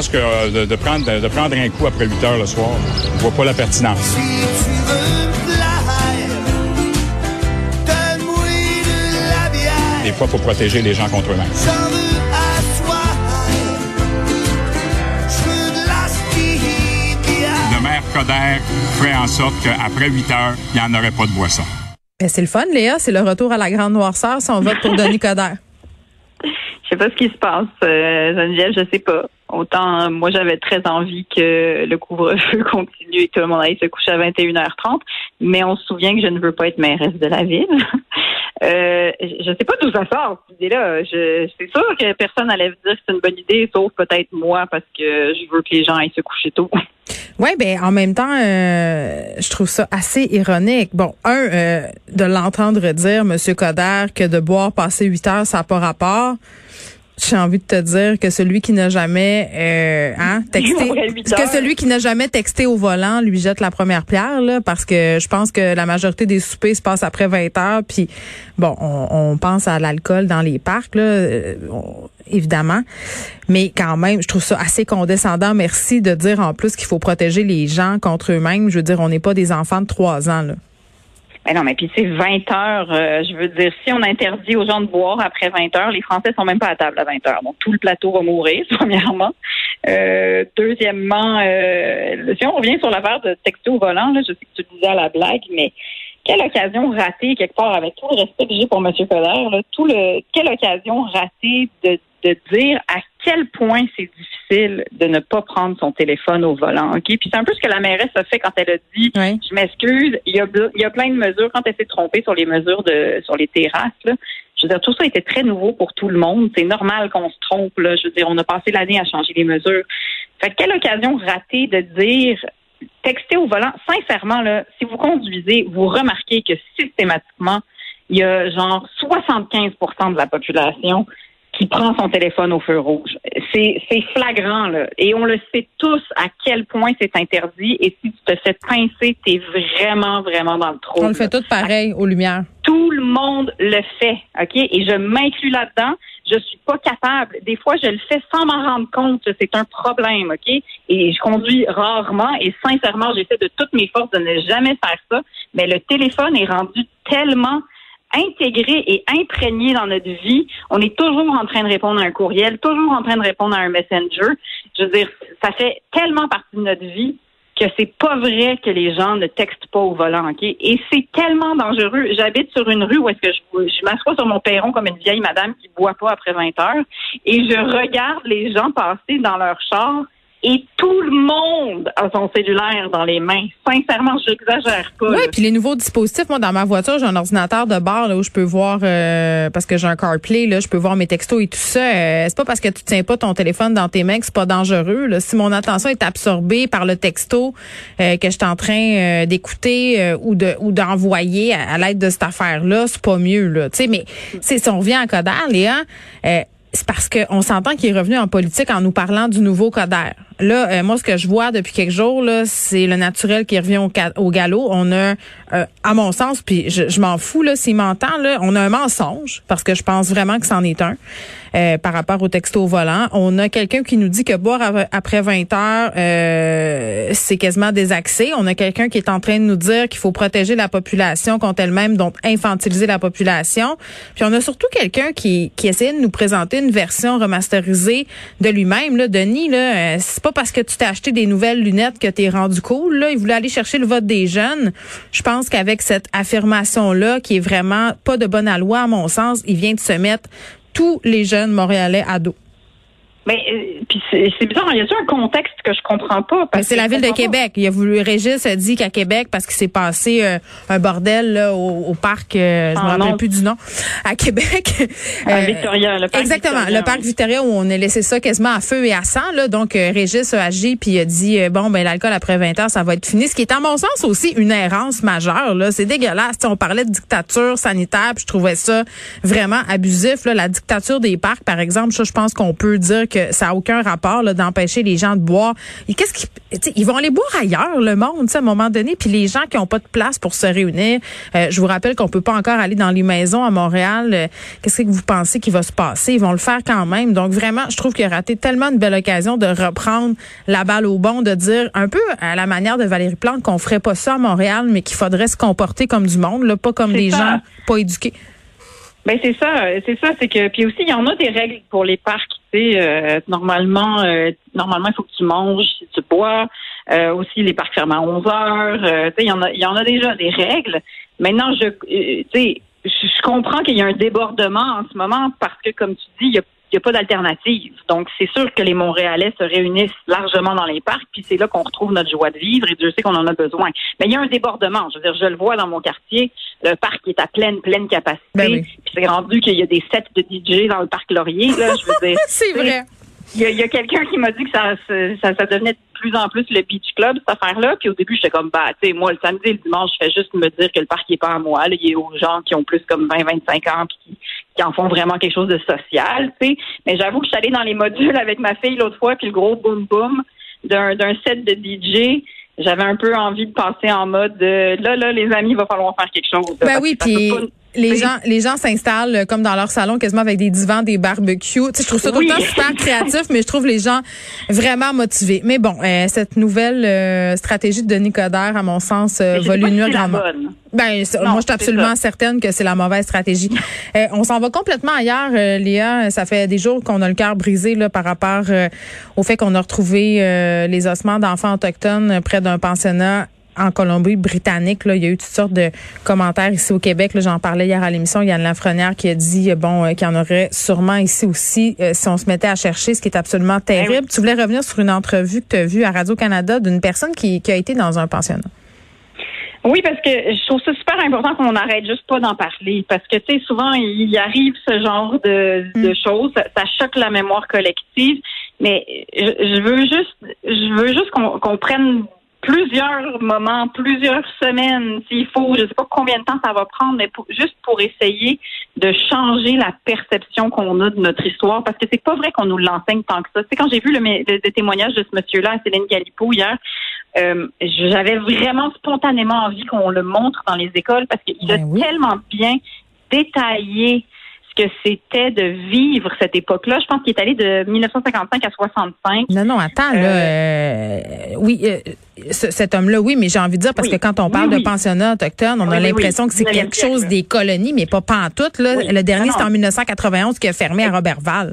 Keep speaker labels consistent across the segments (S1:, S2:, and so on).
S1: pense que euh, de, prendre, de, prendre un coup après 8 heures le soir, je vois pas la pertinence. Des fois, il faut protéger les gens contre eux-mêmes. Le maire Coder ferait en sorte qu'après 8 heures, il n'y en aurait pas de boisson.
S2: Ben, c'est le fun, Léa. C'est le retour à la grande noirceur si on vote pour Denis Coderre.
S3: Je sais pas ce qui se passe, euh, Geneviève, je sais pas. Autant moi j'avais très envie que le couvre-feu continue et que tout le monde aille se coucher à 21h30, mais on se souvient que je ne veux pas être mairesse de la ville. Euh, je sais pas d'où ça sort cette idée-là. C'est sûr que personne n'allait dire que c'est une bonne idée, sauf peut-être moi parce que je veux que les gens aillent se coucher tôt.
S2: Oui, ben en même temps, euh, je trouve ça assez ironique. Bon, un, euh, de l'entendre dire, Monsieur Coder, que de boire passer huit heures, ça n'a pas rapport j'ai envie de te dire que celui qui n'a jamais euh, hein, texté que celui qui n'a jamais texté au volant lui jette la première pierre là parce que je pense que la majorité des soupers se passent après 20 heures puis bon on, pense à l'alcool dans les parcs là euh, évidemment. Mais quand même je trouve ça assez condescendant. Merci de dire en plus qu'il faut protéger les gens contre eux-mêmes. Je veux dire on n'est pas des enfants de 3 ans là
S3: mais non, mais puis c'est 20 heures. Euh, je veux dire, si on interdit aux gens de boire après 20 heures, les Français sont même pas à table à 20 heures. Donc tout le plateau va mourir, premièrement. Euh, deuxièmement, euh, si on revient sur l'affaire de texto volant, là, je sais que tu disais à la blague, mais quelle occasion ratée quelque part, avec tout le respect que j'ai pour M. Coder, tout le quelle occasion ratée de de dire à quel point c'est difficile de ne pas prendre son téléphone au volant. Ok, puis c'est un peu ce que la mairesse a fait quand elle a dit je m'excuse. Il y a il y a plein de mesures quand elle s'est trompée sur les mesures de sur les terrasses. Là. Je veux dire, tout ça était très nouveau pour tout le monde. C'est normal qu'on se trompe. Là. Je veux dire, on a passé l'année à changer les mesures. Fait quelle occasion ratée de dire texter au volant. Sincèrement, là, si vous conduisez, vous remarquez que systématiquement, il y a genre 75% de la population qui prend son téléphone au feu rouge. C'est, c'est flagrant, là. Et on le sait tous à quel point c'est interdit. Et si tu te fais pincer, t'es vraiment, vraiment dans le trou.
S2: On le fait tout pareil aux lumières.
S3: Tout le monde le fait, OK? Et je m'inclus là-dedans. Je suis pas capable. Des fois, je le fais sans m'en rendre compte. C'est un problème, OK? Et je conduis rarement. Et sincèrement, j'essaie de toutes mes forces de ne jamais faire ça. Mais le téléphone est rendu tellement intégré et imprégné dans notre vie. On est toujours en train de répondre à un courriel, toujours en train de répondre à un messenger. Je veux dire, ça fait tellement partie de notre vie que c'est pas vrai que les gens ne textent pas au volant, OK? Et c'est tellement dangereux. J'habite sur une rue où est-ce que je, je m'assois sur mon perron comme une vieille madame qui boit pas après 20 heures et je regarde les gens passer dans leur char et tout le monde a son cellulaire dans les mains. Sincèrement, j'exagère pas.
S2: Oui, puis les nouveaux dispositifs, moi dans ma voiture, j'ai un ordinateur de bord là, où je peux voir euh, parce que j'ai un CarPlay là, je peux voir mes textos et tout ça. Euh, c'est pas parce que tu tiens pas ton téléphone dans tes mains que c'est pas dangereux. Là. Si mon attention est absorbée par le texto euh, que je suis en train d'écouter ou de ou d'envoyer à, l'aide de cette affaire là, c'est pas mieux là. Tu sais, mais si on revient à Coder, Léa c'est parce qu'on s'entend qu'il est revenu en politique en nous parlant du nouveau Coder. Là, euh, moi, ce que je vois depuis quelques jours, là, c'est le naturel qui revient au, au galop. On a, euh, à mon sens, puis je, m'en fous là, s'il m'entend, là, on a un mensonge parce que je pense vraiment que c'en est un euh, par rapport au texto volant. On a quelqu'un qui nous dit que boire après 20 heures, c'est quasiment désaxé. On a quelqu'un qui est en train de nous dire qu'il faut protéger la population contre elle-même, donc infantiliser la population. Puis on a surtout quelqu'un qui, qui essaie de nous présenter une version remasterisée de lui-même. Là, Denis, là, c'est pas parce que tu t'es acheté des nouvelles lunettes que tu es rendu cool. Là. Il voulait aller chercher le vote des jeunes. Je pense qu'avec cette affirmation-là, qui est vraiment pas de bonne loi, à mon sens, il vient de se mettre tous les jeunes montréalais à dos.
S3: Mais euh, puis c'est bizarre, il y a un contexte que je comprends pas?
S2: C'est la ville de Québec. Il a voulu Régis a dit qu'à Québec parce qu'il s'est passé euh, un bordel là, au, parc, euh, je me ah, rappelle plus du nom, à Québec.
S3: À Victoria, le parc
S2: Exactement, le parc Victoria où on a laissé ça quasiment à feu et à sang. Là. Donc Régis a agi puis a dit bon ben l'alcool après 20 ans ça va être fini. Ce qui est à mon sens aussi une errance majeure. Là, c'est dégueulasse. on parlait de dictature sanitaire, puis je trouvais ça vraiment abusif. Là. La dictature des parcs, par exemple, ça, je pense qu'on peut dire que ça a aucun rapport d'empêcher les gens de boire. Qu'est-ce qui, ils vont aller boire ailleurs, le monde, à un moment donné. Puis les gens qui n'ont pas de place pour se réunir, euh, je vous rappelle qu'on peut pas encore aller dans les maisons à Montréal. Euh, qu'est-ce que vous pensez qui va se passer? Ils vont le faire quand même. Donc vraiment, je trouve qu'il a raté tellement une belle occasion de reprendre la balle au bon, de dire un peu à la manière de Valérie Plante qu'on ferait pas ça à Montréal, mais qu'il faudrait se comporter comme du monde, là, pas comme des gens pas éduqués.
S3: Ben c'est ça, c'est ça, c'est que puis aussi il y en a des règles pour les parcs. Sais, euh, normalement, euh, normalement il faut que tu manges, si tu bois. Euh, aussi les parcs ferment à 11 heures. tu sais, il y en a, il y en a déjà des règles. Maintenant, je, tu sais, je comprends qu'il y a un débordement en ce moment parce que comme tu dis, il y a il n'y a pas d'alternative. Donc, c'est sûr que les Montréalais se réunissent largement dans les parcs, puis c'est là qu'on retrouve notre joie de vivre, et je sais qu'on en a besoin. Mais il y a un débordement. Je veux dire, je le vois dans mon quartier, le parc est à pleine, pleine capacité.
S2: Ben
S3: puis c'est rendu qu'il y a des sets de DJ dans le parc Laurier, là, je veux dire.
S2: c'est vrai.
S3: Il y a, quelqu'un qui m'a dit que ça, ça, ça, devenait de plus en plus le beach club, cette affaire-là. Puis au début, j'étais comme, bah, tu sais, moi, le samedi et le dimanche, je fais juste me dire que le parc n'est pas à moi. Là, il est aux gens qui ont plus comme 20, 25 ans, puis qui, en font vraiment quelque chose de social, tu sais. Mais j'avoue que je suis allée dans les modules avec ma fille l'autre fois, puis le gros boom-boom d'un set de DJ j'avais un peu envie de passer en mode là là les amis il va falloir faire quelque chose
S2: ben oui puis les gens, les gens s'installent euh, comme dans leur salon, quasiment avec des divans, des barbecues. Tu sais, je trouve ça tout le temps super créatif, mais je trouve les gens vraiment motivés. Mais bon, euh, cette nouvelle euh, stratégie de Denis Coderre, à mon sens, va lui nuire grandement. Ben, moi, je suis absolument certaine que c'est la mauvaise stratégie. on s'en va complètement ailleurs, Léa. Ça fait des jours qu'on a le cœur brisé là, par rapport au fait qu'on a retrouvé les ossements d'enfants autochtones près d'un pensionnat en Colombie-Britannique. Là, il y a eu toutes sortes de commentaires ici au Québec. J'en parlais hier à l'émission. Il y a Lafrenière qui a dit bon euh, qu'il y en aurait sûrement ici aussi euh, si on se mettait à chercher, ce qui est absolument ben terrible. Tu voulais revenir sur une entrevue que tu as vue à Radio-Canada d'une personne qui, qui a été dans un pensionnat.
S3: Oui, parce que je trouve ça super important qu'on n'arrête juste pas d'en parler. Parce que, tu sais, souvent, il arrive ce genre de, de mm. choses. Ça, choque la mémoire collective. Mais je, veux juste, je veux juste qu'on prenne plusieurs moments, plusieurs semaines, s'il faut, je ne sais pas combien de temps ça va prendre, mais juste pour essayer de changer la perception qu'on a de notre histoire, parce que c'est pas vrai qu'on nous l'enseigne tant que ça. C'est quand j'ai vu le, le, témoignage de ce monsieur-là, Céline Galipo hier, euh, j'avais vraiment spontanément envie qu'on le montre dans les écoles parce qu'il a ben tellement bien détaillé que c'était de vivre cette époque-là. Je pense qu'il est allé de 1955 à 65.
S2: Non, non, attends, là, euh, oui, euh, cet homme-là, oui, mais j'ai envie de dire, parce que quand on parle de pensionnat autochtone, on a l'impression que c'est quelque chose des colonies, mais pas pas en tout. Là. Le dernier, c'est en 1991 qui a fermé à Robertval.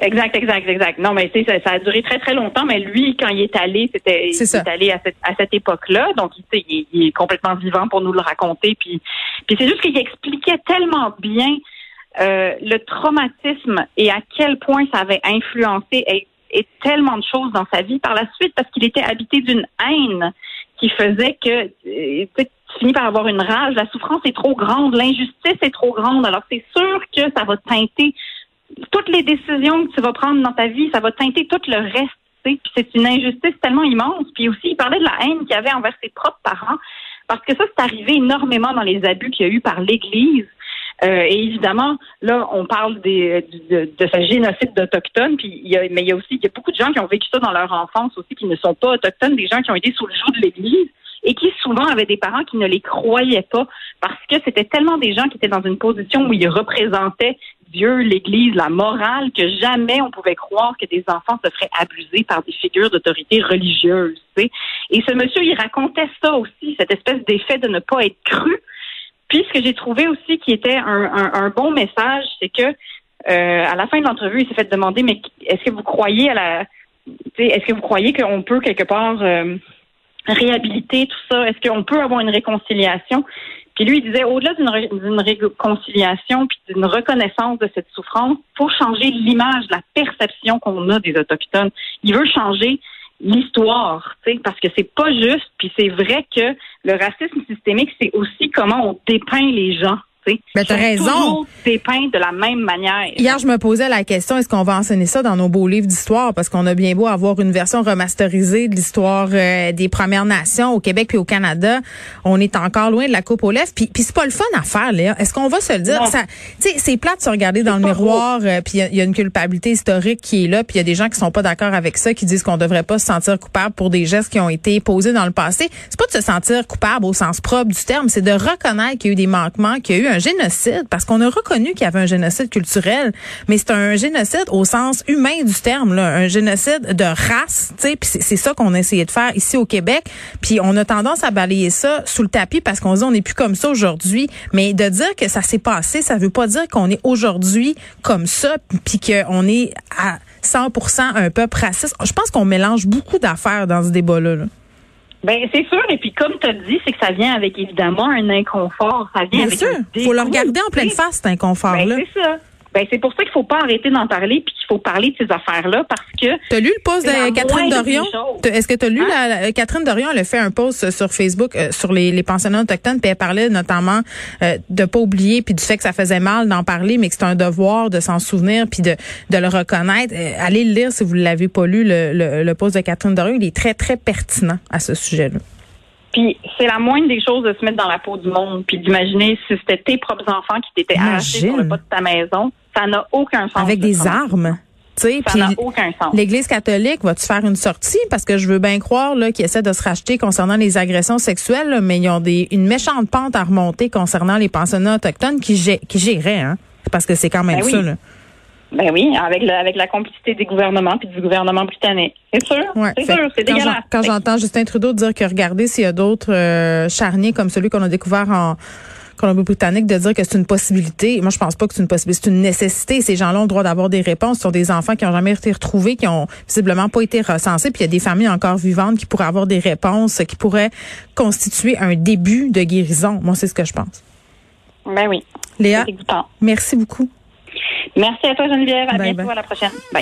S3: Exact, exact, exact. Non, mais tu sais, ça, a duré très, très longtemps, mais lui, quand il est allé, c'était, il est allé à cette, à cette époque-là, donc il, il, il est complètement vivant pour nous le raconter, puis, puis c'est juste qu'il expliquait tellement bien euh, le traumatisme et à quel point ça avait influencé et, tellement de choses dans sa vie par la suite parce qu'il était habité d'une haine qui faisait que euh, tu finis par avoir une rage, la souffrance est trop grande, l'injustice est trop grande. Alors c'est sûr que ça va teinter toutes les décisions que tu vas prendre dans ta vie, ça va teinter tout le reste. C'est une injustice tellement immense. Puis aussi, il parlait de la haine qu'il avait envers ses propres parents, parce que ça, c'est arrivé énormément dans les abus qu'il y a eu par l'Église. Euh, et évidemment, là, on parle des, de, de ce génocide d'Autochtones, puis il y a, mais il y a aussi il y a beaucoup de gens qui ont vécu ça dans leur enfance aussi, qui ne sont pas autochtones, des gens qui ont été sous le joug de l'Église et qui souvent avaient des parents qui ne les croyaient pas parce que c'était tellement des gens qui étaient dans une position où ils représentaient Dieu, l'Église, la morale, que jamais on pouvait croire que des enfants se feraient abuser par des figures d'autorité religieuse. Et ce monsieur, il racontait ça aussi, cette espèce d'effet de ne pas être cru puis ce que j'ai trouvé aussi qui était un, bon message, c'est que euh, à la fin de l'entrevue, il s'est fait demander mais est-ce que vous croyez à la est-ce que vous croyez qu'on peut quelque part euh, réhabiliter tout ça? Est-ce qu'on peut avoir une réconciliation? Puis lui, il disait, au-delà d'une réconciliation puis d'une reconnaissance de cette souffrance, faut changer l'image, la perception qu'on a des Autochtones. Il veut changer l'histoire, parce que c'est pas juste, puis c'est vrai que le racisme systémique, c'est aussi comment on dépeint les gens.
S2: Ben, t'as raison.
S3: Dépeint de la même manière.
S2: Hier, je me posais la question, est-ce qu'on va enseigner ça dans nos beaux livres d'histoire? Parce qu'on a bien beau avoir une version remasterisée de l'histoire euh, des Premières Nations au Québec puis au Canada. On est encore loin de la coupe aux lèvres. Puis, puis c'est pas le fun à faire, Léa. Est-ce qu'on va se le dire? Ça, c'est plate de se regarder dans le miroir, euh, puis il y, a une culpabilité historique qui est là, puis il y a des gens qui sont pas d'accord avec ça, qui disent qu'on devrait pas se sentir coupable pour des gestes qui ont été posés dans le passé. C'est pas de se sentir coupable au sens propre du terme, c'est de reconnaître qu'il y a eu des manquements, qu'il y a eu un génocide, parce qu'on a reconnu qu'il y avait un génocide culturel, mais c'est un génocide au sens humain du terme, là, un génocide de race, tu sais, c'est ça qu'on a essayé de faire ici au Québec, puis on a tendance à balayer ça sous le tapis parce qu'on dit on n'est plus comme ça aujourd'hui, mais de dire que ça s'est passé, ça veut pas dire qu'on est aujourd'hui comme ça, puis qu'on est à 100% un peuple raciste. Je pense qu'on mélange beaucoup d'affaires dans ce débat-là. là
S3: ben c'est sûr. Et puis comme tu as dit, c'est que ça vient avec évidemment un incomport. Ça vient
S2: Bien sûr. Il faut le regarder en pleine face, cet inconfort-là.
S3: Ben, c'est ça. Ben, c'est pour ça qu'il faut pas arrêter d'en parler puis qu'il faut parler de ces affaires-là parce que.
S2: T'as lu le post de Catherine Dorion? Est-ce que tu as lu hein? la, Catherine Dorion, elle a fait un post sur Facebook euh, sur les, les pensionnats autochtones puis elle parlait notamment euh, de pas oublier puis du fait que ça faisait mal d'en parler mais que c'est un devoir de s'en souvenir puis de, de le reconnaître. Euh, allez le lire si vous l'avez pas lu, le, le, le post de Catherine Dorion. Il est très, très pertinent à ce sujet-là.
S3: Puis c'est la moindre des choses de se mettre dans la peau du monde, puis d'imaginer si c'était tes propres enfants qui t'étaient arrachés sur le pas de ta maison. Ça n'a aucun sens.
S2: Avec des armes. Ça n'a aucun sens. L'Église catholique va-tu faire une sortie? Parce que je veux bien croire qu'ils essaient de se racheter concernant les agressions sexuelles, mais ils ont des, une méchante pente à remonter concernant les pensionnats autochtones qui, qui géraient. Hein? Parce que c'est quand même ben ça. Là.
S3: Ben oui, avec, avec la complicité des gouvernements puis du gouvernement britannique. C'est sûr. c'est sûr, c'est dégueulasse.
S2: Quand j'entends Justin Trudeau dire que regardez s'il y a d'autres euh, charniers comme celui qu'on a découvert en Colombie-Britannique de dire que c'est une possibilité. Moi, je pense pas que c'est une possibilité, c'est une nécessité. Ces gens-là ont le droit d'avoir des réponses sur des enfants qui ont jamais été retrouvés, qui ont visiblement pas été recensés. Puis il y a des familles encore vivantes qui pourraient avoir des réponses, qui pourraient constituer un début de guérison. Moi, c'est ce que je pense.
S3: Ben oui.
S2: Léa, merci beaucoup.
S3: Merci à toi, Geneviève. À bientôt. À la prochaine. Bye.